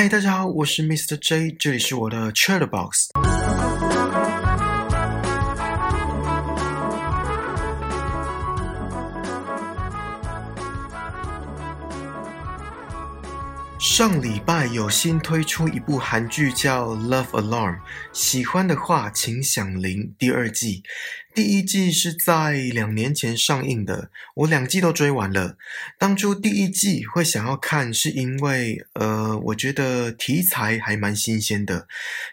嗨，大家好，我是 Mr. J，这里是我的 Chatbox。上礼拜有新推出一部韩剧叫《Love Alarm》，喜欢的话请响铃。第二季，第一季是在两年前上映的，我两季都追完了。当初第一季会想要看，是因为呃，我觉得题材还蛮新鲜的，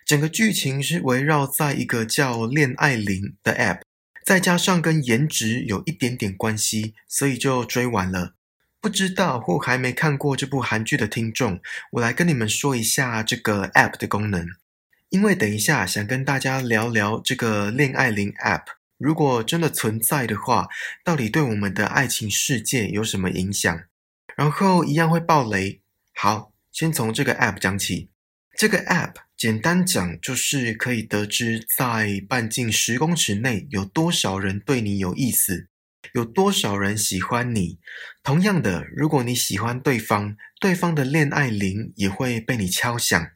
整个剧情是围绕在一个叫恋爱铃的 App，再加上跟颜值有一点点关系，所以就追完了。不知道或还没看过这部韩剧的听众，我来跟你们说一下这个 App 的功能。因为等一下想跟大家聊聊这个恋爱铃 App，如果真的存在的话，到底对我们的爱情世界有什么影响？然后一样会爆雷。好，先从这个 App 讲起。这个 App 简单讲就是可以得知在半径十公尺内有多少人对你有意思。有多少人喜欢你？同样的，如果你喜欢对方，对方的恋爱铃也会被你敲响。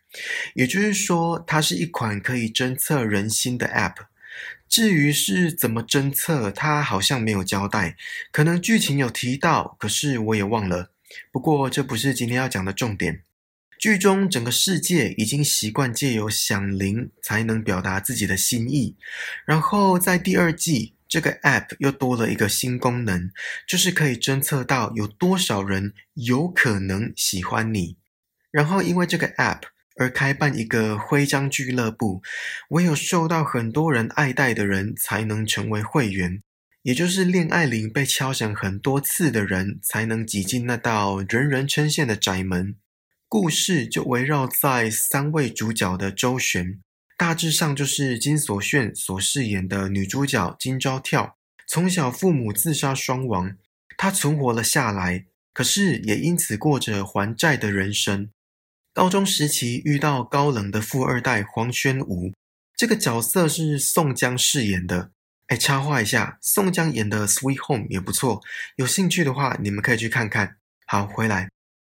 也就是说，它是一款可以侦测人心的 App。至于是怎么侦测，它好像没有交代，可能剧情有提到，可是我也忘了。不过这不是今天要讲的重点。剧中整个世界已经习惯借由响铃才能表达自己的心意，然后在第二季。这个 App 又多了一个新功能，就是可以侦测到有多少人有可能喜欢你。然后因为这个 App 而开办一个徽章俱乐部，唯有受到很多人爱戴的人才能成为会员，也就是恋爱铃被敲响很多次的人才能挤进那道人人称羡的窄门。故事就围绕在三位主角的周旋。大致上就是金所炫所饰演的女主角金昭跳，从小父母自杀双亡，她存活了下来，可是也因此过着还债的人生。高中时期遇到高冷的富二代黄宣武，这个角色是宋江饰演的。哎，插话一下，宋江演的《Sweet Home》也不错，有兴趣的话你们可以去看看。好，回来，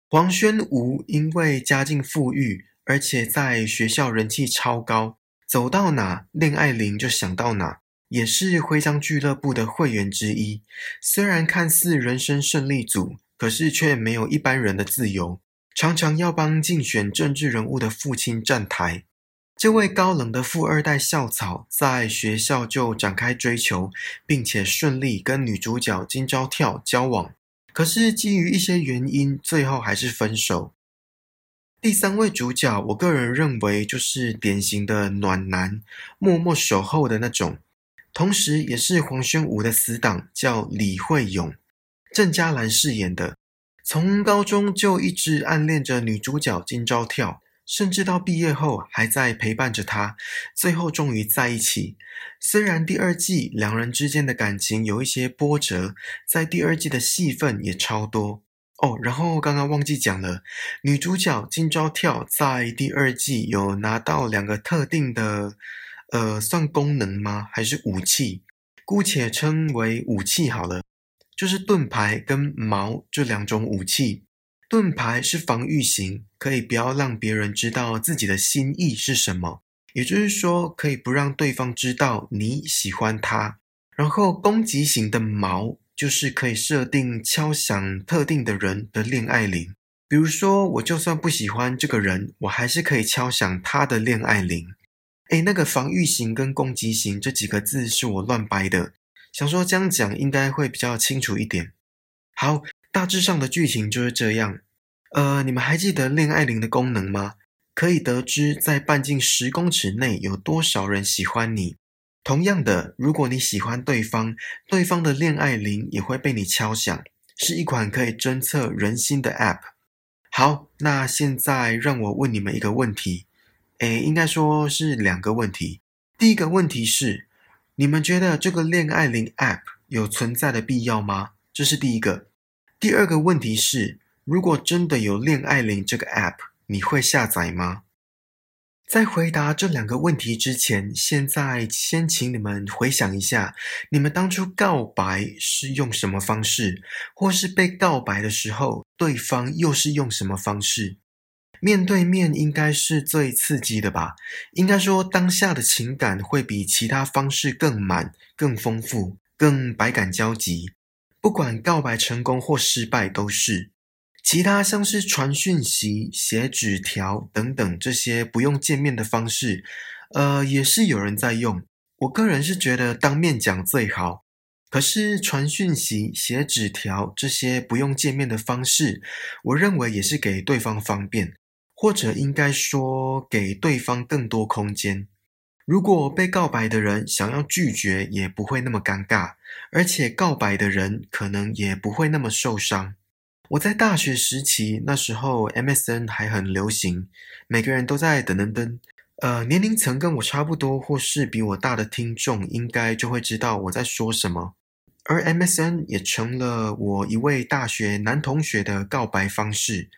黄宣武因为家境富裕。而且在学校人气超高，走到哪恋爱铃就想到哪，也是徽章俱乐部的会员之一。虽然看似人生胜利组，可是却没有一般人的自由，常常要帮竞选政治人物的父亲站台。这位高冷的富二代校草在学校就展开追求，并且顺利跟女主角金昭跳交往，可是基于一些原因，最后还是分手。第三位主角，我个人认为就是典型的暖男，默默守候的那种，同时也是黄宣武的死党，叫李慧勇，郑嘉兰饰演的。从高中就一直暗恋着女主角金昭跳，甚至到毕业后还在陪伴着她，最后终于在一起。虽然第二季两人之间的感情有一些波折，在第二季的戏份也超多。哦，然后刚刚忘记讲了，女主角金昭跳在第二季有拿到两个特定的，呃，算功能吗？还是武器？姑且称为武器好了，就是盾牌跟矛这两种武器。盾牌是防御型，可以不要让别人知道自己的心意是什么，也就是说，可以不让对方知道你喜欢他。然后攻击型的矛。就是可以设定敲响特定的人的恋爱铃，比如说，我就算不喜欢这个人，我还是可以敲响他的恋爱铃。诶，那个防御型跟攻击型这几个字是我乱掰的，想说这样讲应该会比较清楚一点。好，大致上的剧情就是这样。呃，你们还记得恋爱铃的功能吗？可以得知在半径十公尺内有多少人喜欢你。同样的，如果你喜欢对方，对方的恋爱铃也会被你敲响，是一款可以侦测人心的 App。好，那现在让我问你们一个问题，诶，应该说是两个问题。第一个问题是，你们觉得这个恋爱铃 App 有存在的必要吗？这是第一个。第二个问题是，如果真的有恋爱铃这个 App，你会下载吗？在回答这两个问题之前，现在先请你们回想一下，你们当初告白是用什么方式，或是被告白的时候，对方又是用什么方式？面对面应该是最刺激的吧？应该说，当下的情感会比其他方式更满、更丰富、更百感交集。不管告白成功或失败，都是。其他像是传讯息、写纸条等等这些不用见面的方式，呃，也是有人在用。我个人是觉得当面讲最好。可是传讯息、写纸条这些不用见面的方式，我认为也是给对方方便。或者应该说，给对方更多空间。如果被告白的人想要拒绝，也不会那么尴尬，而且告白的人可能也不会那么受伤。我在大学时期，那时候 MSN 还很流行，每个人都在等等等。呃，年龄层跟我差不多，或是比我大的听众，应该就会知道我在说什么。而 MSN 也成了我一位大学男同学的告白方式。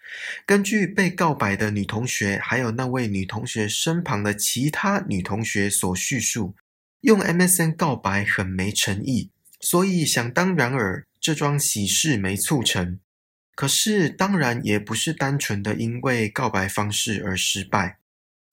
根据被告白的女同学，还有那位女同学身旁的其他女同学所叙述，用 MSN 告白很没诚意，所以想当然尔，这桩喜事没促成。可是当然也不是单纯的因为告白方式而失败。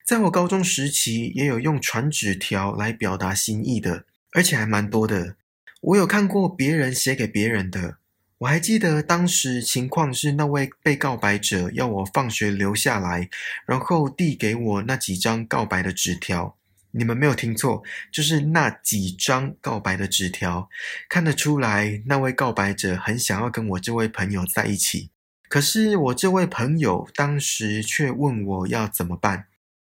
在我高中时期，也有用传纸条来表达心意的，而且还蛮多的。我有看过别人写给别人的，我还记得当时情况是那位被告白者要我放学留下来，然后递给我那几张告白的纸条。你们没有听错，就是那几张告白的纸条。看得出来，那位告白者很想要跟我这位朋友在一起，可是我这位朋友当时却问我要怎么办。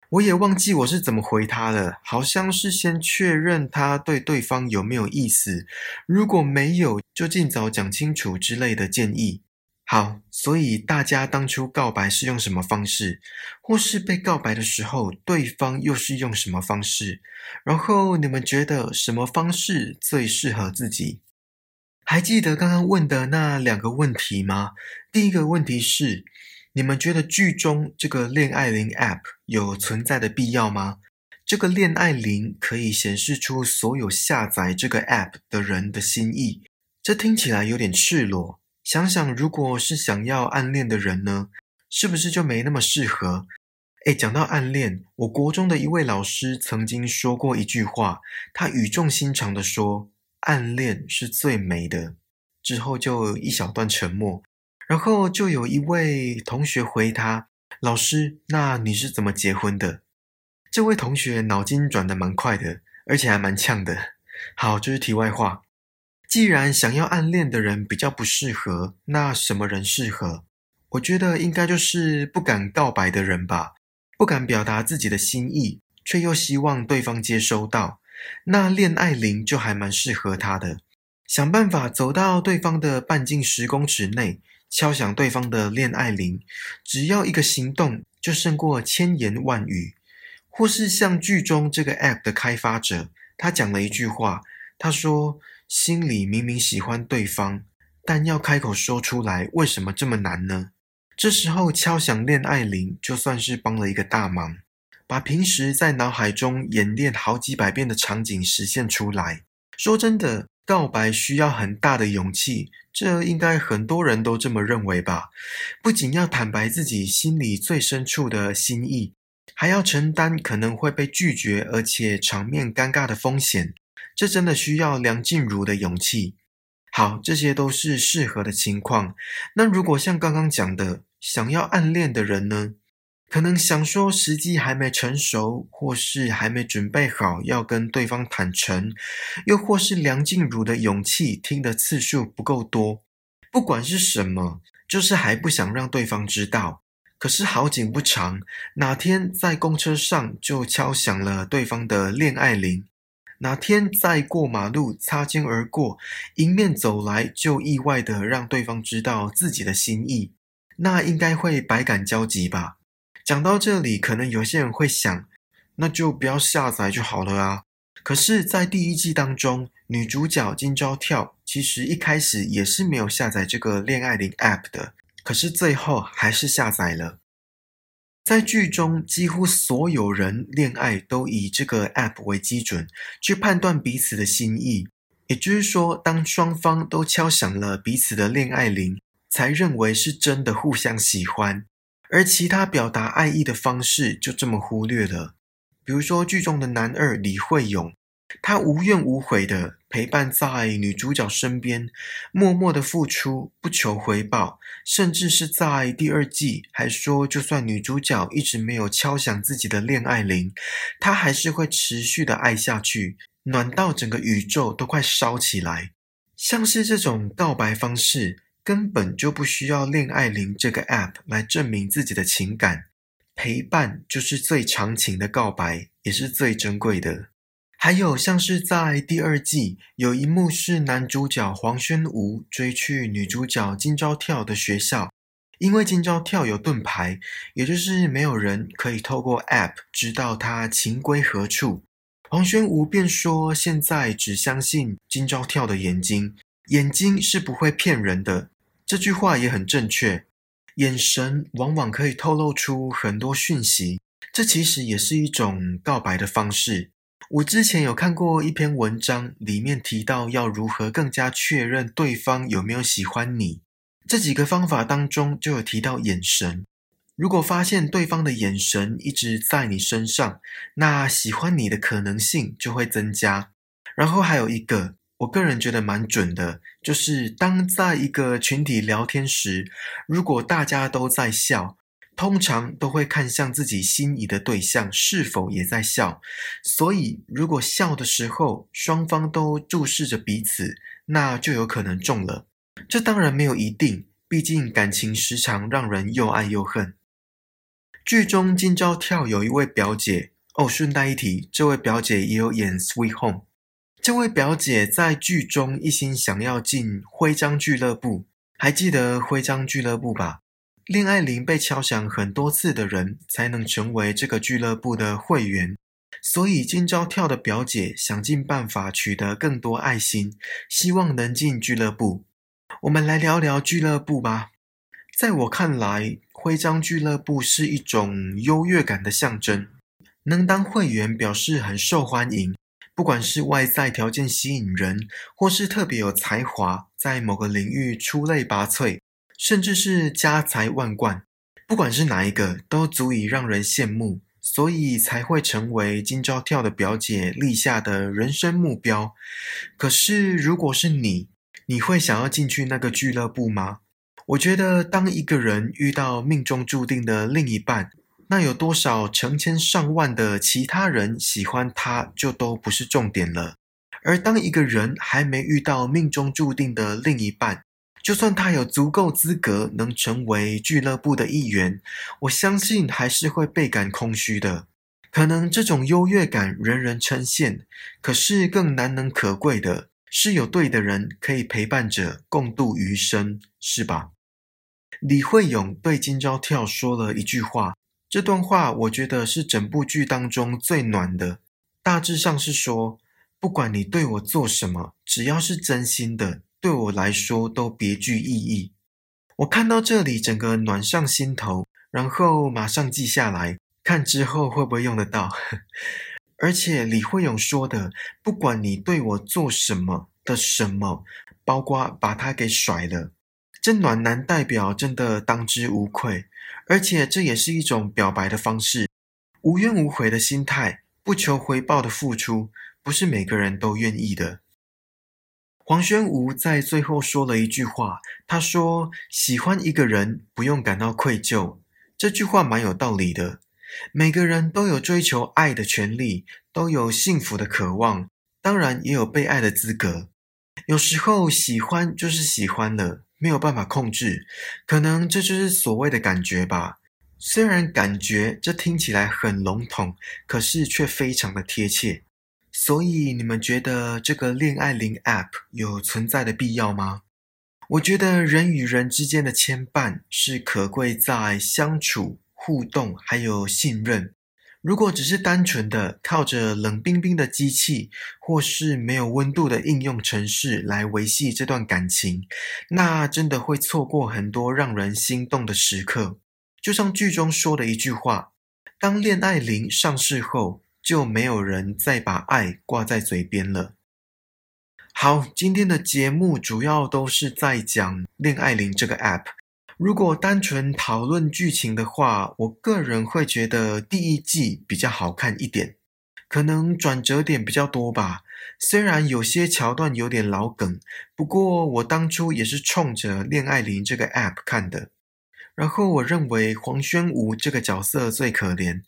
我也忘记我是怎么回他的，好像是先确认他对对方有没有意思，如果没有，就尽早讲清楚之类的建议。好，所以大家当初告白是用什么方式，或是被告白的时候，对方又是用什么方式？然后你们觉得什么方式最适合自己？还记得刚刚问的那两个问题吗？第一个问题是。你们觉得剧中这个恋爱铃 App 有存在的必要吗？这个恋爱铃可以显示出所有下载这个 App 的人的心意，这听起来有点赤裸。想想，如果是想要暗恋的人呢，是不是就没那么适合？诶，讲到暗恋，我国中的一位老师曾经说过一句话，他语重心长的说：“暗恋是最美的。”之后就一小段沉默。然后就有一位同学回他：“老师，那你是怎么结婚的？”这位同学脑筋转得蛮快的，而且还蛮呛的。好，这是题外话。既然想要暗恋的人比较不适合，那什么人适合？我觉得应该就是不敢告白的人吧，不敢表达自己的心意，却又希望对方接收到。那恋爱铃就还蛮适合他的，想办法走到对方的半径十公尺内。敲响对方的恋爱铃，只要一个行动就胜过千言万语。或是像剧中这个 App 的开发者，他讲了一句话，他说：“心里明明喜欢对方，但要开口说出来，为什么这么难呢？”这时候敲响恋爱铃，就算是帮了一个大忙，把平时在脑海中演练好几百遍的场景实现出来。说真的。告白需要很大的勇气，这应该很多人都这么认为吧？不仅要坦白自己心里最深处的心意，还要承担可能会被拒绝，而且场面尴尬的风险。这真的需要梁静茹的勇气。好，这些都是适合的情况。那如果像刚刚讲的，想要暗恋的人呢？可能想说时机还没成熟，或是还没准备好要跟对方坦诚，又或是梁静茹的勇气听的次数不够多。不管是什么，就是还不想让对方知道。可是好景不长，哪天在公车上就敲响了对方的恋爱铃，哪天在过马路擦肩而过，迎面走来就意外的让对方知道自己的心意，那应该会百感交集吧。讲到这里，可能有些人会想，那就不要下载就好了啊。可是，在第一季当中，女主角金昭跳其实一开始也是没有下载这个恋爱铃 App 的，可是最后还是下载了。在剧中，几乎所有人恋爱都以这个 App 为基准去判断彼此的心意，也就是说，当双方都敲响了彼此的恋爱铃，才认为是真的互相喜欢。而其他表达爱意的方式就这么忽略了。比如说剧中的男二李慧勇，他无怨无悔的陪伴在女主角身边，默默的付出，不求回报，甚至是在第二季还说，就算女主角一直没有敲响自己的恋爱铃，她还是会持续的爱下去，暖到整个宇宙都快烧起来。像是这种告白方式，根本就不需要恋爱铃这个 app 来证明自己的情感。陪伴就是最长情的告白，也是最珍贵的。还有像是在第二季，有一幕是男主角黄轩吾追去女主角金昭跳的学校，因为金昭跳有盾牌，也就是没有人可以透过 App 知道他情归何处。黄轩吾便说：“现在只相信金昭跳的眼睛，眼睛是不会骗人的。”这句话也很正确。眼神往往可以透露出很多讯息，这其实也是一种告白的方式。我之前有看过一篇文章，里面提到要如何更加确认对方有没有喜欢你。这几个方法当中就有提到眼神。如果发现对方的眼神一直在你身上，那喜欢你的可能性就会增加。然后还有一个。我个人觉得蛮准的，就是当在一个群体聊天时，如果大家都在笑，通常都会看向自己心仪的对象是否也在笑。所以，如果笑的时候双方都注视着彼此，那就有可能中了。这当然没有一定，毕竟感情时常让人又爱又恨。剧中金朝跳有一位表姐哦，顺带一提，这位表姐也有演《Sweet Home》。这位表姐在剧中一心想要进徽章俱乐部，还记得徽章俱乐部吧？恋爱铃被敲响很多次的人才能成为这个俱乐部的会员，所以今朝跳的表姐想尽办法取得更多爱心，希望能进俱乐部。我们来聊聊俱乐部吧。在我看来，徽章俱乐部是一种优越感的象征，能当会员表示很受欢迎。不管是外在条件吸引人，或是特别有才华，在某个领域出类拔萃，甚至是家财万贯，不管是哪一个，都足以让人羡慕，所以才会成为金昭跳的表姐立下的人生目标。可是，如果是你，你会想要进去那个俱乐部吗？我觉得，当一个人遇到命中注定的另一半，那有多少成千上万的其他人喜欢他，就都不是重点了。而当一个人还没遇到命中注定的另一半，就算他有足够资格能成为俱乐部的一员，我相信还是会倍感空虚的。可能这种优越感人人称羡，可是更难能可贵的是有对的人可以陪伴着共度余生，是吧？李慧勇对金朝跳说了一句话。这段话我觉得是整部剧当中最暖的，大致上是说，不管你对我做什么，只要是真心的，对我来说都别具意义。我看到这里，整个暖上心头，然后马上记下来，看之后会不会用得到。而且李慧勇说的，不管你对我做什么的什么，包括把他给甩了，这暖男代表真的当之无愧。而且这也是一种表白的方式，无怨无悔的心态，不求回报的付出，不是每个人都愿意的。黄轩吾在最后说了一句话，他说：“喜欢一个人不用感到愧疚。”这句话蛮有道理的。每个人都有追求爱的权利，都有幸福的渴望，当然也有被爱的资格。有时候喜欢就是喜欢了。没有办法控制，可能这就是所谓的感觉吧。虽然感觉这听起来很笼统，可是却非常的贴切。所以你们觉得这个恋爱铃 App 有存在的必要吗？我觉得人与人之间的牵绊是可贵在相处、互动还有信任。如果只是单纯的靠着冷冰冰的机器，或是没有温度的应用程式来维系这段感情，那真的会错过很多让人心动的时刻。就像剧中说的一句话：“当恋爱铃上市后，就没有人再把爱挂在嘴边了。”好，今天的节目主要都是在讲恋爱铃这个 App。如果单纯讨论剧情的话，我个人会觉得第一季比较好看一点，可能转折点比较多吧。虽然有些桥段有点老梗，不过我当初也是冲着恋爱铃这个 App 看的。然后我认为黄宣武这个角色最可怜，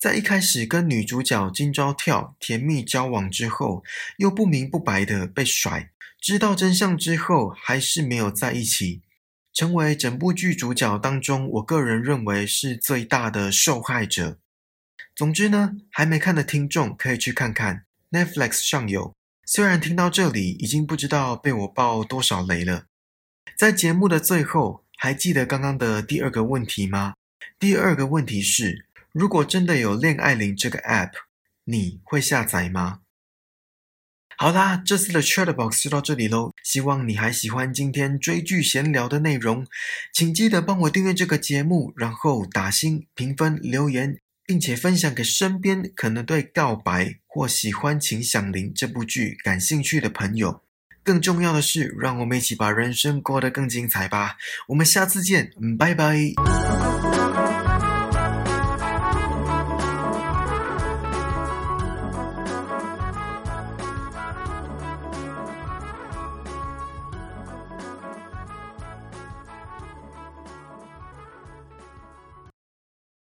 在一开始跟女主角金昭跳甜蜜交往之后，又不明不白的被甩，知道真相之后还是没有在一起，成为整部剧主角当中，我个人认为是最大的受害者。总之呢，还没看的听众可以去看看 Netflix 上有。虽然听到这里已经不知道被我爆多少雷了，在节目的最后。还记得刚刚的第二个问题吗？第二个问题是：如果真的有恋爱铃这个 App，你会下载吗？好啦，这次的 Chatbox 就到这里喽。希望你还喜欢今天追剧闲聊的内容，请记得帮我订阅这个节目，然后打星、评分、留言，并且分享给身边可能对告白或喜欢《请响铃》这部剧感兴趣的朋友。更重要的是，让我们一起把人生过得更精彩吧！我们下次见，拜拜。